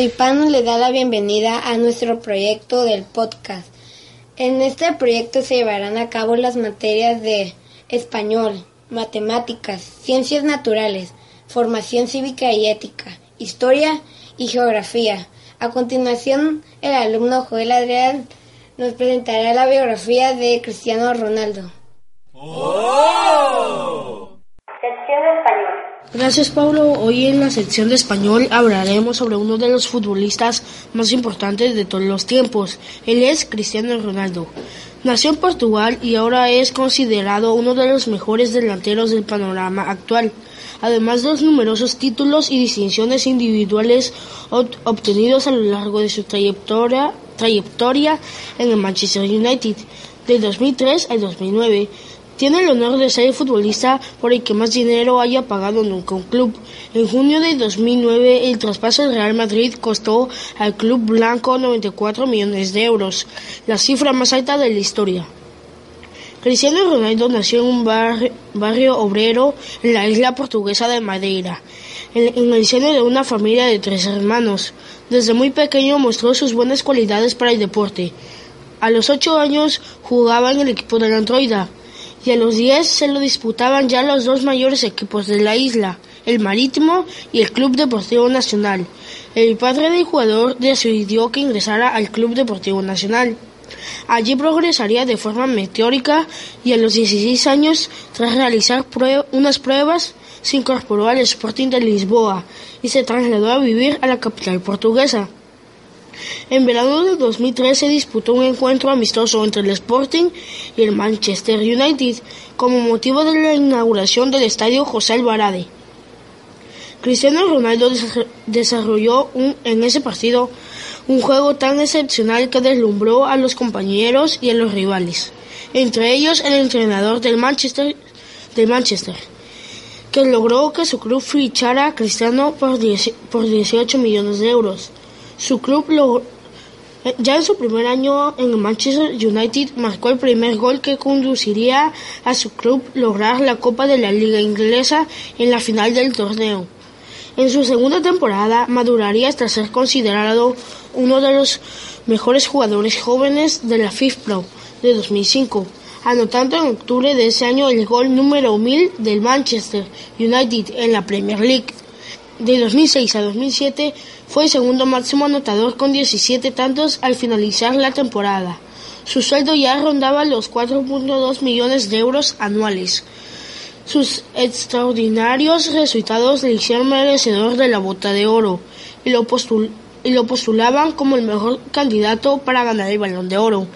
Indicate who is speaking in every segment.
Speaker 1: Le da la bienvenida a nuestro proyecto del podcast. En este proyecto se llevarán a cabo las materias de español, matemáticas, ciencias naturales, formación cívica y ética, historia y geografía. A continuación, el alumno Joel Adrián nos presentará la biografía de Cristiano Ronaldo
Speaker 2: de español.
Speaker 3: Gracias Pablo. Hoy en la sección de español hablaremos sobre uno de los futbolistas más importantes de todos los tiempos. Él es Cristiano Ronaldo. Nació en Portugal y ahora es considerado uno de los mejores delanteros del panorama actual. Además de los numerosos títulos y distinciones individuales obtenidos a lo largo de su trayectoria, trayectoria en el Manchester United de 2003 al 2009 tiene el honor de ser el futbolista por el que más dinero haya pagado nunca un club. En junio de 2009, el traspaso del Real Madrid costó al club blanco 94 millones de euros, la cifra más alta de la historia. Cristiano Ronaldo nació en un barrio, obrero en la isla portuguesa de Madeira, en, en el seno de una familia de tres hermanos. Desde muy pequeño mostró sus buenas cualidades para el deporte. A los ocho años jugaba en el equipo del Androida, y a los 10 se lo disputaban ya los dos mayores equipos de la isla, el Marítimo y el Club Deportivo Nacional. El padre del jugador decidió que ingresara al Club Deportivo Nacional. Allí progresaría de forma meteórica y a los 16 años, tras realizar unas pruebas, se incorporó al Sporting de Lisboa y se trasladó a vivir a la capital portuguesa. En verano de 2003 se disputó un encuentro amistoso entre el Sporting y el Manchester United como motivo de la inauguración del estadio José Alvarade. Cristiano Ronaldo desarrolló en ese partido un juego tan excepcional que deslumbró a los compañeros y a los rivales, entre ellos el entrenador del Manchester, que logró que su club fichara a Cristiano por 18 millones de euros. Su club lo, eh, ya en su primer año en Manchester United marcó el primer gol que conduciría a su club lograr la Copa de la Liga Inglesa en la final del torneo. En su segunda temporada maduraría hasta ser considerado uno de los mejores jugadores jóvenes de la FIFPro de 2005, anotando en octubre de ese año el gol número 1000 del Manchester United en la Premier League. De 2006 a 2007 fue el segundo máximo anotador con 17 tantos al finalizar la temporada. Su sueldo ya rondaba los 4.2 millones de euros anuales. Sus extraordinarios resultados le hicieron merecedor de la bota de oro y lo, y lo postulaban como el mejor candidato para ganar el balón de oro,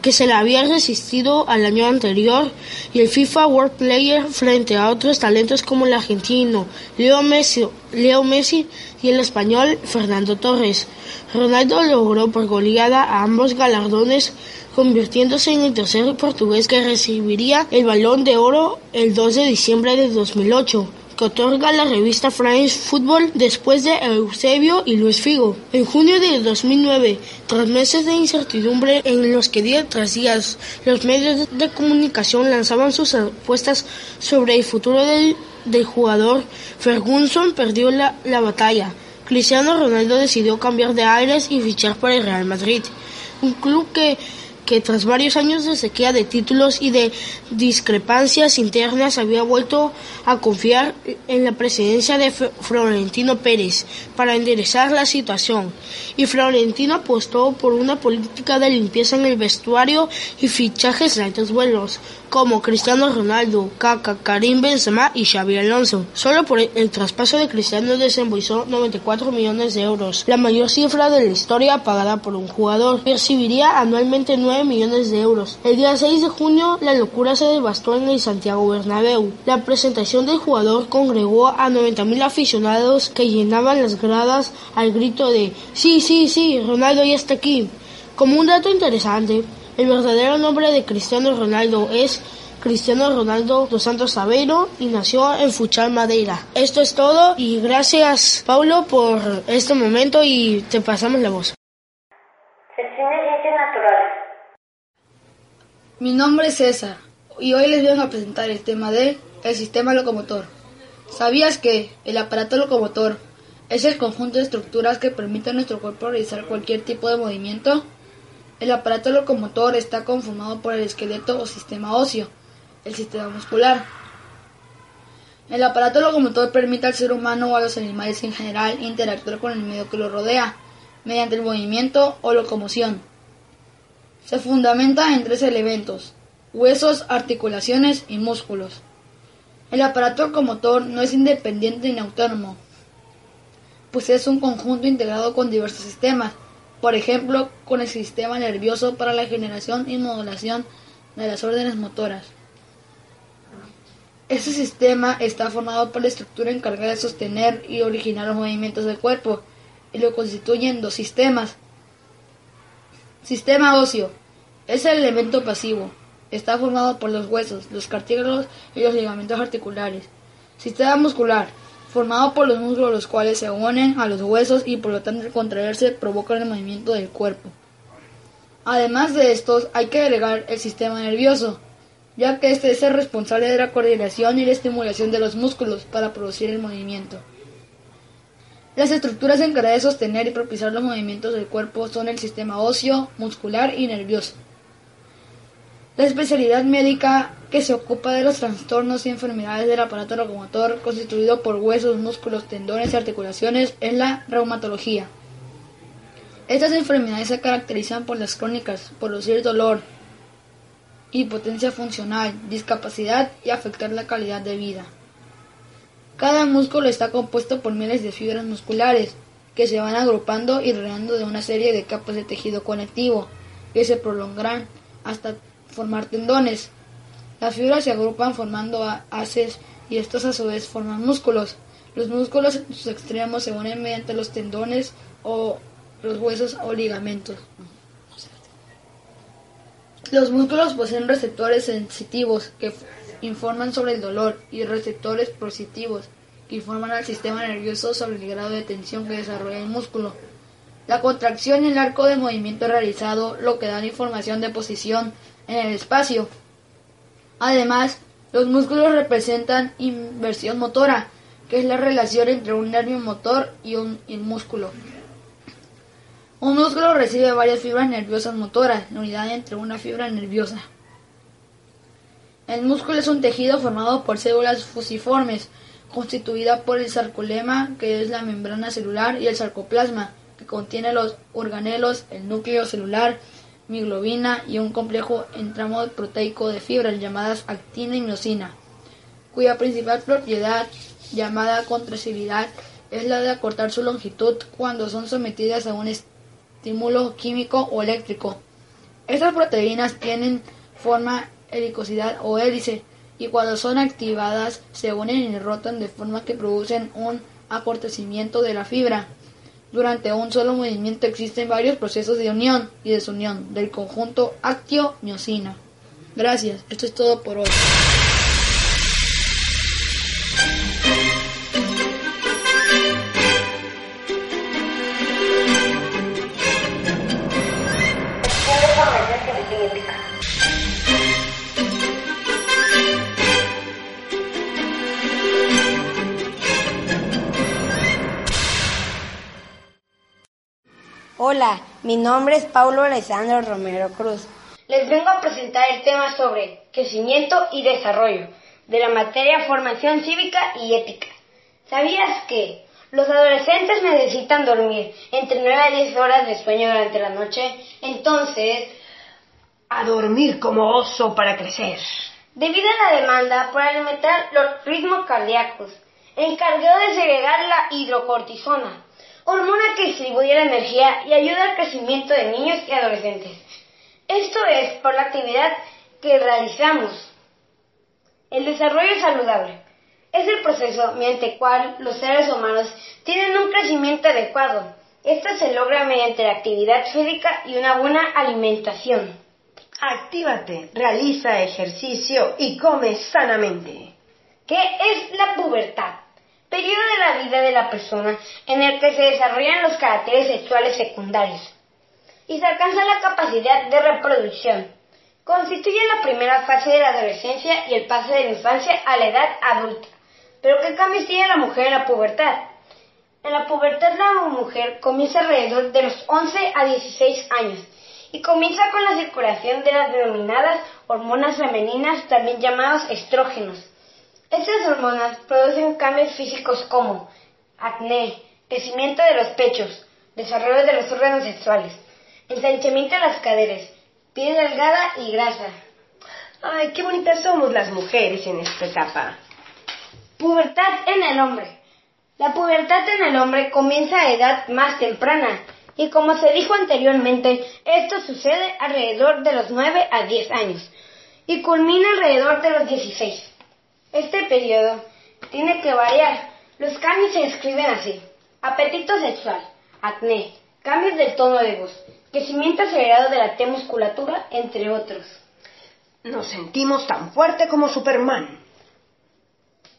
Speaker 3: que se le había resistido al año anterior, y el FIFA World Player frente a otros talentos como el argentino Leo Messi, Leo Messi y el español Fernando Torres. Ronaldo logró por goleada a ambos galardones convirtiéndose en el tercer portugués que recibiría el balón de oro el 2 de diciembre de 2008 que otorga la revista France Football después de Eusebio y Luis Figo. En junio de 2009, tras meses de incertidumbre en los que día tras día los medios de comunicación lanzaban sus apuestas sobre el futuro del, jugador, Ferguson perdió la, la batalla. Cristiano Ronaldo decidió cambiar de aires y fichar para el Real Madrid, un club que que tras varios años de sequía de títulos y de discrepancias internas había vuelto a confiar en la presidencia de Florentino Pérez para enderezar la situación. Y Florentino apostó por una política de limpieza en el vestuario y fichajes de altos vuelos, como Cristiano Ronaldo, Kaká, Karim Benzema y Xavi Alonso. Solo por el, traspaso de Cristiano desembolsó 94 millones de euros, la mayor cifra de la historia pagada por un jugador. Percibiría anualmente 9 millones de euros. El día 6 de junio, la locura se devastó en el Santiago Bernabéu. La presentación del jugador congregó a 90.000 aficionados que llenaban las gradas al grito de Sí, sí, sí, Ronaldo ya está aquí. Como un dato interesante, el verdadero nombre de Cristiano Ronaldo es Cristiano Ronaldo dos Santos Aveiro y nació en Fuchal, Madeira. Esto es todo y gracias Paulo por este momento y te pasamos la voz.
Speaker 4: Mi nombre es César y hoy les vengo a presentar el tema de el sistema locomotor. ¿Sabías que el aparato locomotor es el conjunto de estructuras que permite a nuestro cuerpo realizar cualquier tipo de movimiento. El aparato locomotor está conformado por el esqueleto o sistema óseo, el sistema muscular. El aparato locomotor permite al ser humano o a los animales en general interactuar con el medio que lo rodea, mediante el movimiento o locomoción. Se fundamenta en tres elementos, huesos, articulaciones y músculos. El aparato locomotor no es independiente ni autónomo, pues es un conjunto integrado con diversos sistemas, por ejemplo, con el sistema nervioso para la generación y modulación de las órdenes motoras. Este sistema está formado por la estructura encargada de sostener y originar los movimientos del cuerpo, y lo constituyen dos sistemas. Sistema óseo es el elemento pasivo. Está formado por los huesos, los cartílagos y los ligamentos articulares. Sistema muscular formado por los músculos los cuales se unen a los huesos y por lo tanto al contraerse provocan el movimiento del cuerpo. Además de estos, hay que agregar el sistema nervioso, ya que este es el responsable de la coordinación y la estimulación de los músculos para producir el movimiento. Las estructuras encargadas de sostener y propiciar los movimientos del cuerpo son el sistema óseo, muscular y nervioso. La especialidad médica que se ocupa de los trastornos y enfermedades del aparato locomotor constituido por huesos, músculos, tendones y articulaciones es la reumatología. Estas enfermedades se caracterizan por las crónicas, producir dolor, impotencia funcional, discapacidad y afectar la calidad de vida. Cada músculo está compuesto por miles de fibras musculares que se van agrupando y rodeando de una serie de capas de tejido conectivo que se prolongarán hasta formar tendones. Las fibras se agrupan formando haces y estos a su vez forman músculos. Los músculos en sus extremos se unen mediante los tendones o los huesos o ligamentos. Los músculos poseen receptores sensitivos que informan sobre el dolor y receptores positivos que informan al sistema nervioso sobre el grado de tensión que desarrolla el músculo. La contracción y el arco de movimiento realizado lo que dan información de posición en el espacio. Además, los músculos representan inversión motora, que es la relación entre un nervio motor y un músculo. Un músculo recibe varias fibras nerviosas motoras, la unidad entre una fibra nerviosa. El músculo es un tejido formado por células fusiformes, constituida por el sarcolema, que es la membrana celular, y el sarcoplasma, que contiene los organelos, el núcleo celular, mioglobina y un complejo entramo proteico de fibras llamadas actina y miocina, cuya principal propiedad, llamada contracilidad, es la de acortar su longitud cuando son sometidas a un estímulo químico o eléctrico. Estas proteínas tienen forma helicosidad o hélice y cuando son activadas se unen y rotan de forma que producen un acortecimiento de la fibra. Durante un solo movimiento existen varios procesos de unión y desunión del conjunto actio-miocina. Gracias, esto es todo por hoy.
Speaker 1: Mi nombre es Paulo Alessandro Romero Cruz. Les vengo a presentar el tema sobre crecimiento y desarrollo de la materia formación cívica y ética. ¿Sabías que los adolescentes necesitan dormir entre 9 a 10 horas de sueño durante la noche? Entonces,
Speaker 5: a dormir como oso para crecer.
Speaker 1: Debido a la demanda por alimentar los ritmos cardíacos, encargado de segregar la hidrocortisona, hormona que distribuye la energía y ayuda al crecimiento de niños y adolescentes. Esto es por la actividad que realizamos. El desarrollo saludable es el proceso mediante el cual los seres humanos tienen un crecimiento adecuado. Esto se logra mediante la actividad física y una buena alimentación.
Speaker 5: Actívate, realiza ejercicio y come sanamente.
Speaker 1: ¿Qué es la pubertad? Periodo de la vida de la persona en el que se desarrollan los caracteres sexuales secundarios y se alcanza la capacidad de reproducción. Constituye la primera fase de la adolescencia y el pase de la infancia a la edad adulta. Pero ¿qué cambios tiene la mujer en la pubertad? En la pubertad la mujer comienza alrededor de los 11 a 16 años y comienza con la circulación de las denominadas hormonas femeninas, también llamadas estrógenos. Estas hormonas producen cambios físicos como acné, crecimiento de los pechos, desarrollo de los órganos sexuales, ensanchamiento de las caderas, piel delgada y grasa.
Speaker 5: Ay, qué bonitas somos las mujeres en esta etapa.
Speaker 1: Pubertad en el hombre. La pubertad en el hombre comienza a edad más temprana y como se dijo anteriormente, esto sucede alrededor de los 9 a 10 años y culmina alrededor de los 16. Este periodo tiene que variar. Los cambios se escriben así. Apetito sexual, acné, cambios del tono de voz, crecimiento acelerado de la T musculatura, entre otros.
Speaker 5: Nos sentimos tan fuerte como Superman.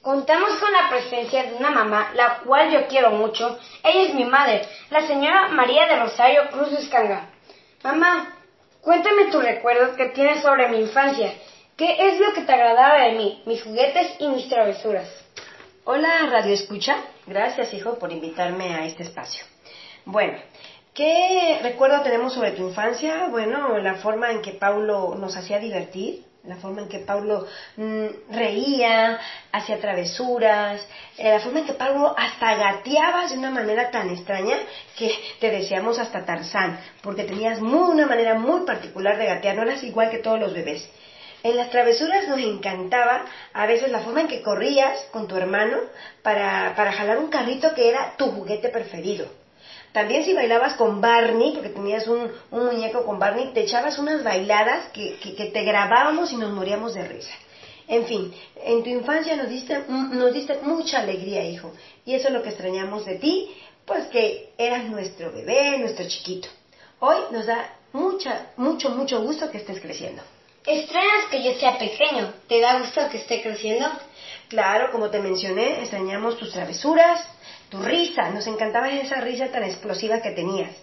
Speaker 1: Contamos con la presencia de una mamá, la cual yo quiero mucho. Ella es mi madre, la señora María de Rosario Cruz Escanga. Mamá, cuéntame tus recuerdos que tienes sobre mi infancia. ¿Qué es lo que te agradaba de mí, mis juguetes y mis travesuras?
Speaker 5: Hola, Radio Escucha. Gracias, hijo, por invitarme a este espacio. Bueno, ¿qué recuerdo tenemos sobre tu infancia? Bueno, la forma en que Paulo nos hacía divertir, la forma en que Pablo mm, reía, hacía travesuras, eh, la forma en que Pablo hasta gateaba de una manera tan extraña que te deseamos hasta Tarzán, porque tenías una manera muy particular de gatear, no eras igual que todos los bebés. En las travesuras nos encantaba a veces la forma en que corrías con tu hermano para, para jalar un carrito que era tu juguete preferido. También si bailabas con Barney, porque tenías un, muñeco con Barney, te echabas unas bailadas que, que, te grabábamos y nos moríamos de risa. En fin, en tu infancia nos diste, nos diste mucha alegría, hijo. Y eso es lo que extrañamos de ti, pues que eras nuestro bebé, nuestro chiquito. Hoy nos da mucha, mucho, mucho gusto que estés creciendo.
Speaker 1: ¿Extrañas que yo sea pequeño? ¿Te da gusto que esté creciendo?
Speaker 5: Claro, como te mencioné, extrañamos tus travesuras, tu risa, nos encantaba esa risa tan explosiva que tenías.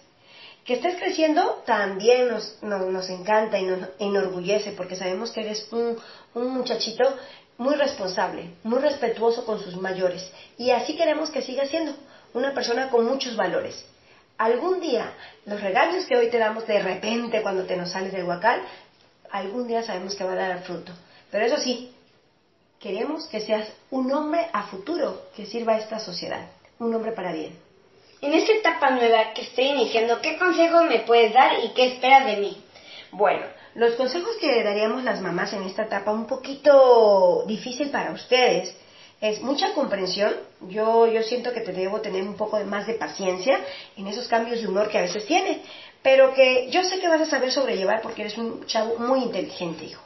Speaker 5: Que estés creciendo también nos, nos, encanta y nos enorgullece porque sabemos que eres un, un muchachito muy responsable, muy respetuoso con sus mayores y así queremos que siga siendo una persona con muchos valores. Algún día, los regalos que hoy te damos de repente cuando te nos sales del huacal, algún día sabemos que va a dar fruto. Pero eso sí, queremos que seas un hombre a futuro que sirva a esta sociedad un hombre para bien.
Speaker 1: En esta etapa nueva que estoy iniciando, ¿qué consejos me puedes dar y qué esperas de mí?
Speaker 5: Bueno, los consejos que daríamos las mamás en esta etapa un poquito difícil para ustedes es mucha comprensión. Yo, yo siento que te debo tener un poco más de paciencia en esos cambios de humor que a veces tienes, pero que yo sé que vas a saber sobrellevar porque eres un chavo muy inteligente, hijo.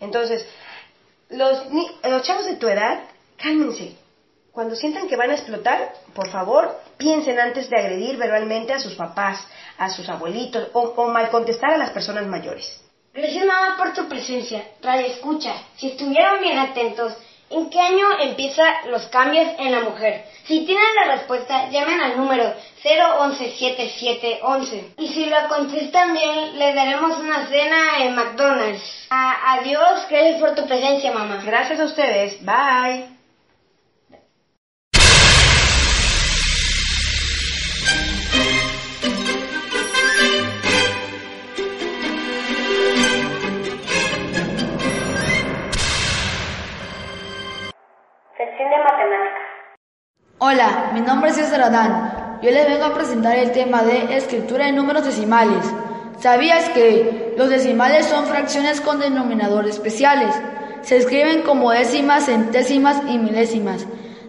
Speaker 5: Entonces, los, los chavos de tu edad, cálmense, cuando sientan que van a explotar, por favor, piensen antes de agredir verbalmente a sus papás, a sus abuelitos o, mal contestar a las personas mayores.
Speaker 1: Gracias mamá por tu presencia. Radio escucha, si estuvieron bien atentos, ¿en qué año empiezan los cambios en la mujer? Si tienen la respuesta, llamen al número 0117711. Y si lo contestan bien, les daremos una cena en McDonald's. adiós, gracias por tu presencia, mamá.
Speaker 5: Gracias a ustedes. Bye.
Speaker 4: Hola, mi nombre es César Adán. Yo les vengo a presentar el tema de escritura de números decimales. ¿Sabías que los decimales son fracciones con denominadores especiales? Se escriben como décimas, centésimas y milésimas,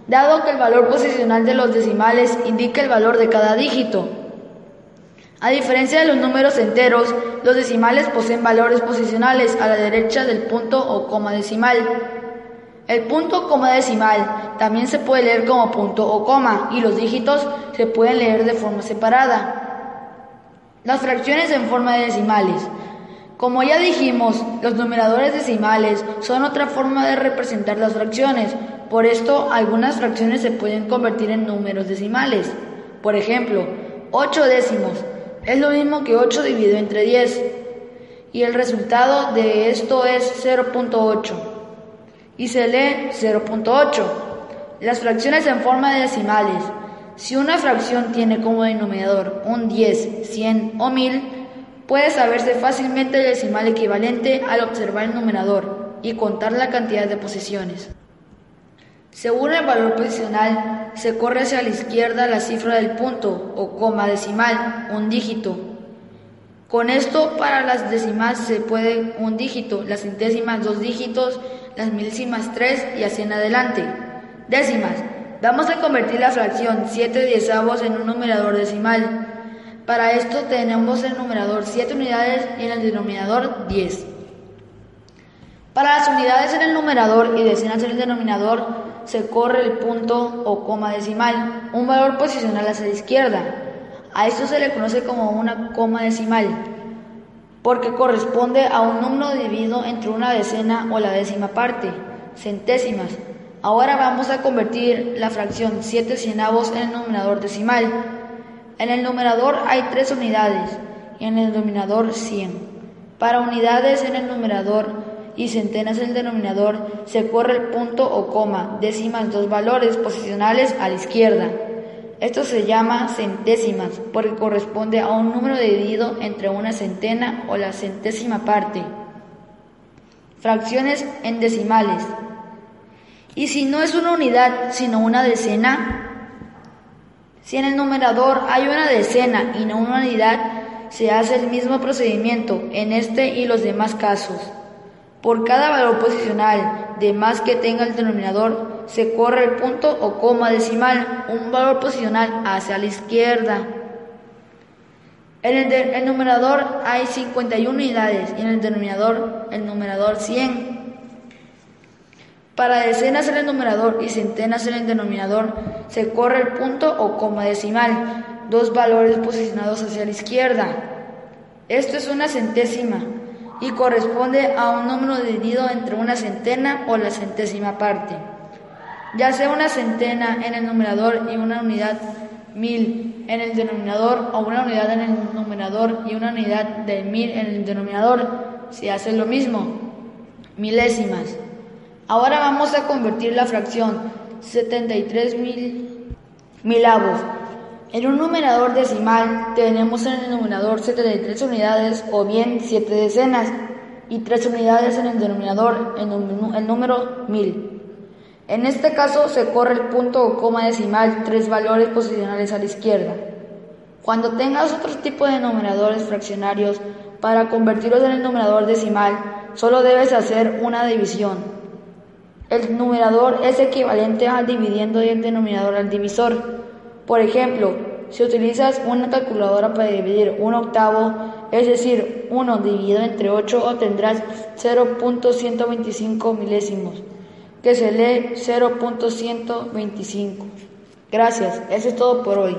Speaker 4: dado que el valor posicional de los decimales indica el valor de cada dígito. A diferencia de los números enteros, los decimales poseen valores posicionales a la derecha del punto o coma decimal. El punto coma decimal también se puede leer como punto o coma y los dígitos se pueden leer de forma separada. Las fracciones en forma de decimales. Como ya dijimos, los numeradores decimales son otra forma de representar las fracciones. Por esto, algunas fracciones se pueden convertir en números decimales. Por ejemplo, 8 décimos es lo mismo que 8 dividido entre 10. Y el resultado de esto es 0.8 y se lee 0.8. Las fracciones en forma de decimales Si una fracción tiene como denominador un 10, 100 o 1000, puede saberse fácilmente el decimal equivalente al observar el numerador y contar la cantidad de posiciones. Según el valor posicional, se corre hacia la izquierda la cifra del punto o coma decimal, un dígito. Con esto, para las décimas se puede un dígito, las centésimas dos dígitos, las milésimas tres y así en adelante. Décimas. Vamos a convertir la fracción 7 diezavos en un numerador decimal. Para esto tenemos el numerador 7 unidades y en el denominador 10. Para las unidades en el numerador y decenas en el denominador se corre el punto o coma decimal, un valor posicional hacia la izquierda. A esto se le conoce como una coma decimal, porque corresponde a un número dividido entre una decena o la décima parte, centésimas. Ahora vamos a convertir la fracción 7 cienavos en el numerador decimal. En el numerador hay tres unidades y en el denominador 100. Para unidades en el numerador y centenas en el denominador, se corre el punto o coma, décimas dos valores posicionales a la izquierda. Esto se llama centésimas porque corresponde a un número dividido entre una centena o la centésima parte. Fracciones en decimales. Y si no es una unidad, sino una decena, si en el numerador hay una decena y no una unidad, se hace el mismo procedimiento en este y los demás casos. Por cada valor posicional de más que tenga el denominador, se corre el punto o coma decimal, un valor posicional hacia la izquierda. En el, numerador hay 51 unidades y en el denominador el numerador 100. Para decenas en el numerador y centenas en el denominador se corre el punto o coma decimal, dos valores posicionados hacia la izquierda. Esto es una centésima y corresponde a un número dividido entre una centena o la centésima parte, ya sea una centena en el numerador y una unidad mil en el denominador o una unidad en el numerador y una unidad de mil en el denominador, se hace lo mismo, milésimas. Ahora vamos a convertir la fracción 73 mil milavos en un numerador decimal tenemos en el numerador 73 unidades o bien 7 decenas y 3 unidades en el denominador en el número 1000. En este caso se corre el punto o coma decimal tres valores posicionales a la izquierda. Cuando tengas otro tipo de numeradores fraccionarios, para convertirlos en el numerador decimal, solo debes hacer una división. El numerador es equivalente al dividiendo y el denominador al divisor. Por ejemplo, si utilizas una calculadora para dividir un octavo, es decir, 1 dividido entre 8, obtendrás 0.125 milésimos, que se lee 0.125. Gracias, eso es todo por hoy.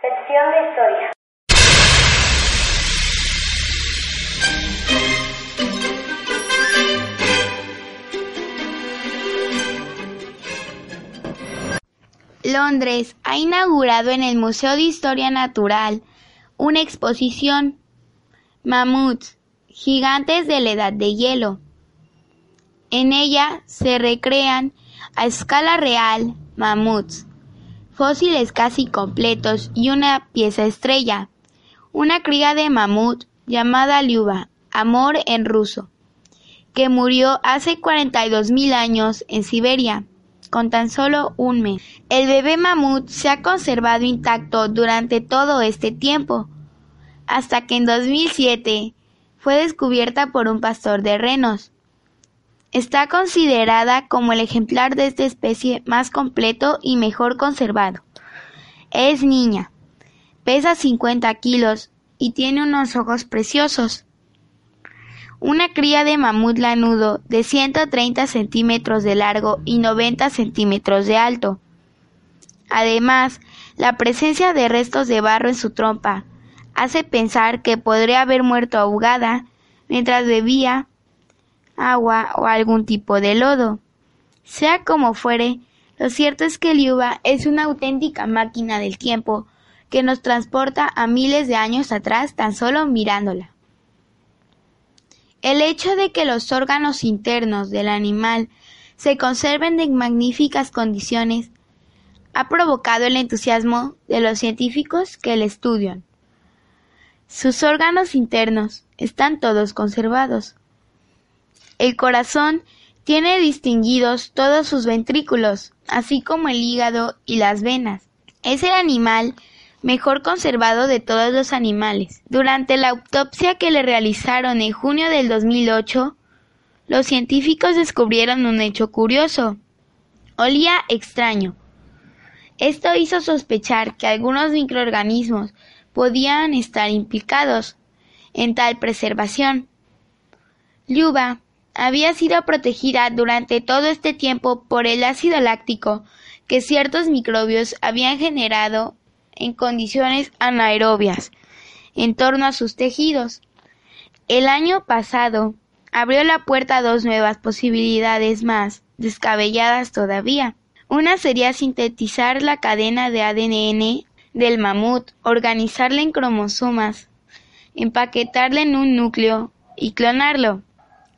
Speaker 6: Sección de historia.
Speaker 7: Londres ha inaugurado en el Museo de Historia Natural una exposición Mamuts, gigantes de la edad de hielo. En ella se recrean a escala real mamuts, fósiles casi completos y una pieza estrella, una cría de mamut llamada Liuba, amor en ruso, que murió hace 42 mil años en Siberia con tan solo un mes. El bebé mamut se ha conservado intacto durante todo este tiempo, hasta que en 2007 fue descubierta por un pastor de renos. Está considerada como el ejemplar de esta especie más completo y mejor conservado. Es niña, pesa 50 kilos y tiene unos ojos preciosos una cría de mamut lanudo de 130 centímetros de largo y 90 centímetros de alto. Además, la presencia de restos de barro en su trompa hace pensar que podría haber muerto ahogada mientras bebía agua o algún tipo de lodo. Sea como fuere, lo cierto es que Liuba es una auténtica máquina del tiempo que nos transporta a miles de años atrás tan solo mirándola. El hecho de que los órganos internos del animal se conserven en magníficas condiciones ha provocado el entusiasmo de los científicos que le estudian. Sus órganos internos están todos conservados. El corazón tiene distinguidos todos sus ventrículos, así como el hígado y las venas. Es el animal mejor conservado de todos los animales. Durante la autopsia que le realizaron en junio del 2008, los científicos descubrieron un hecho curioso. Olía extraño. Esto hizo sospechar que algunos microorganismos podían estar implicados en tal preservación. Yuba había sido protegida durante todo este tiempo por el ácido láctico que ciertos microbios habían generado en condiciones anaerobias en torno a sus tejidos. El año pasado abrió la puerta a dos nuevas posibilidades más descabelladas todavía. Una sería sintetizar la cadena de ADN del mamut, organizarla en cromosomas, empaquetarla en un núcleo y clonarlo.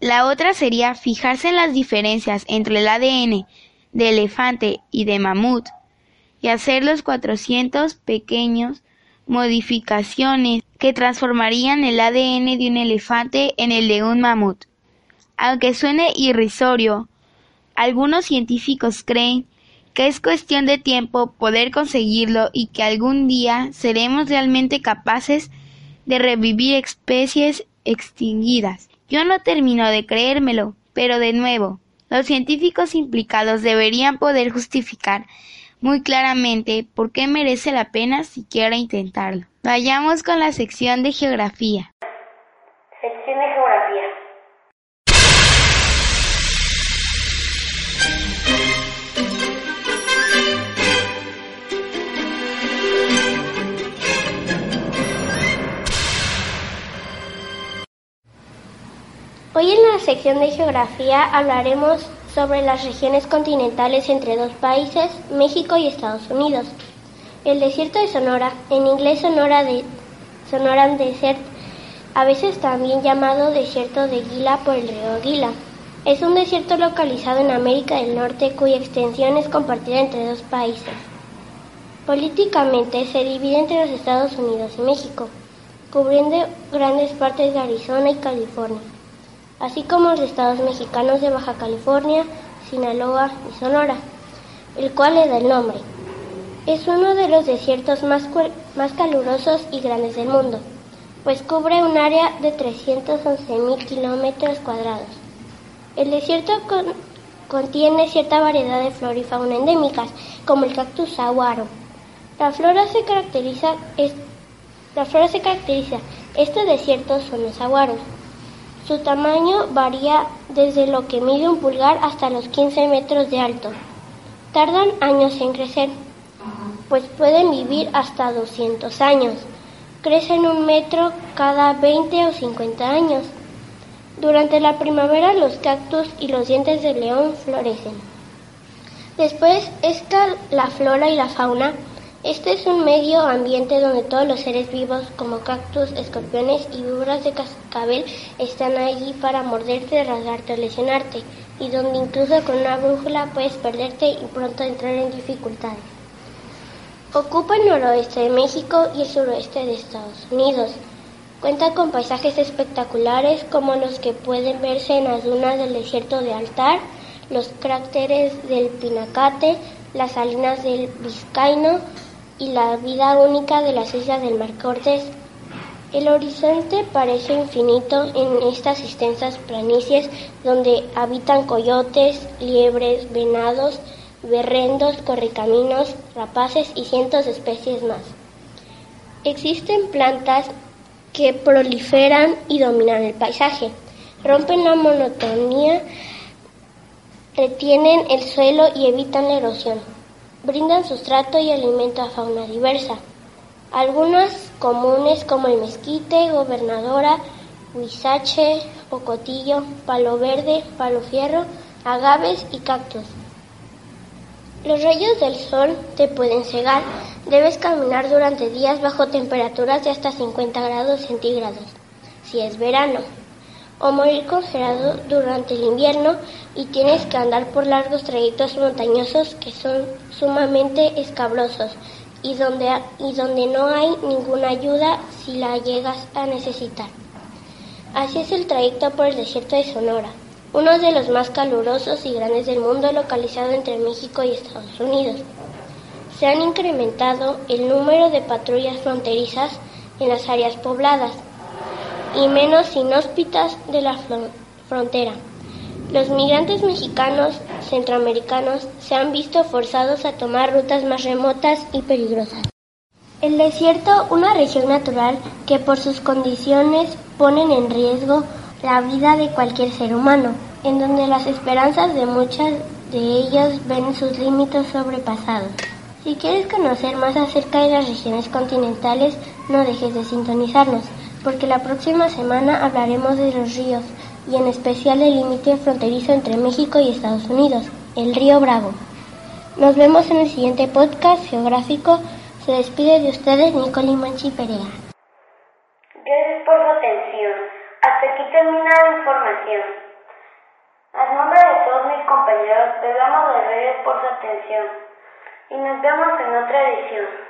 Speaker 7: La otra sería fijarse en las diferencias entre el ADN de elefante y de mamut y hacer los 400 pequeños modificaciones que transformarían el ADN de un elefante en el de un mamut. Aunque suene irrisorio, algunos científicos creen que es cuestión de tiempo poder conseguirlo y que algún día seremos realmente capaces de revivir especies extinguidas. Yo no termino de creérmelo, pero de nuevo, los científicos implicados deberían poder justificar muy claramente por qué merece la pena siquiera intentarlo. Vayamos con la sección de geografía.
Speaker 2: Sección de geografía. Hoy en la sección de geografía hablaremos sobre las regiones continentales entre dos países, México y Estados Unidos. El desierto de Sonora, en inglés Sonora Sonoran Desert, a veces también llamado desierto de Gila por el río Gila, es un desierto localizado en América del Norte cuya extensión es compartida entre dos países. Políticamente se divide entre los Estados Unidos y México, cubriendo grandes partes de Arizona y California así como los estados mexicanos de Baja California, Sinaloa y Sonora, el cual le da el nombre. Es uno de los desiertos más, más calurosos y grandes del mundo, pues cubre un área de 311.000 kilómetros cuadrados. El desierto contiene cierta variedad de flora y fauna endémicas, como el cactus saguaro. La flora se caracteriza, la flora se caracteriza. Estos desiertos son los saguaros. Su tamaño varía desde lo que mide un pulgar hasta los 15 metros de alto. Tardan años en crecer, pues pueden vivir hasta 200 años. Crecen un metro cada 20 o 50 años. Durante la primavera los cactus y los dientes de león florecen. Después está la flora y la fauna este es un medio ambiente donde todos los seres vivos, como cactus, escorpiones y víboras de cascabel, están allí para morderte, rasgarte o lesionarte, y donde incluso con una brújula puedes perderte y pronto entrar en dificultades. Ocupa el noroeste de México y el suroeste de Estados Unidos. Cuenta con paisajes espectaculares como los que pueden verse en las dunas del desierto de Altar, los cráteres del Pinacate, las salinas del Vizcaíno, y la vida única de las islas del Mar Cortés. El horizonte parece infinito en estas extensas planicies donde habitan coyotes, liebres, venados, berrendos, correcaminos, rapaces y cientos de especies más. Existen plantas que proliferan y dominan el paisaje, rompen la monotonía, retienen el suelo y evitan la erosión. Brindan sustrato y alimento a fauna diversa. Algunas comunes como el mezquite, gobernadora, huizache, ocotillo, palo verde, palo fierro, agaves y cactus. Los rayos del sol te pueden cegar. Debes caminar durante días bajo temperaturas de hasta 50 grados centígrados, si es verano, o morir congelado durante el invierno y tienes que andar por largos trayectos montañosos que son sumamente escabrosos y donde, y donde no hay ninguna ayuda si la llegas a necesitar. Así es el trayecto por el desierto de Sonora, uno de los más calurosos y grandes del mundo localizado entre México y Estados Unidos. Se han incrementado el número de patrullas fronterizas en las áreas pobladas y menos inhóspitas de la frontera. Los migrantes mexicanos, centroamericanos, se han visto forzados a tomar rutas más remotas y peligrosas. El desierto, una región natural que por sus condiciones ponen en riesgo la vida de cualquier ser humano, en donde las esperanzas de muchas de ellos ven sus límites sobrepasados. Si quieres conocer más acerca de las regiones continentales, no dejes de sintonizarnos, porque la próxima semana hablaremos de los ríos, y en especial el límite fronterizo entre México y Estados Unidos, el río Bravo. Nos vemos en el siguiente podcast geográfico. Se despide de ustedes Nicole Manchi Perea.
Speaker 6: Gracias por su atención. Hasta aquí termina la información. A nombre de todos mis compañeros, les damos las gracias por su atención y nos vemos en otra edición.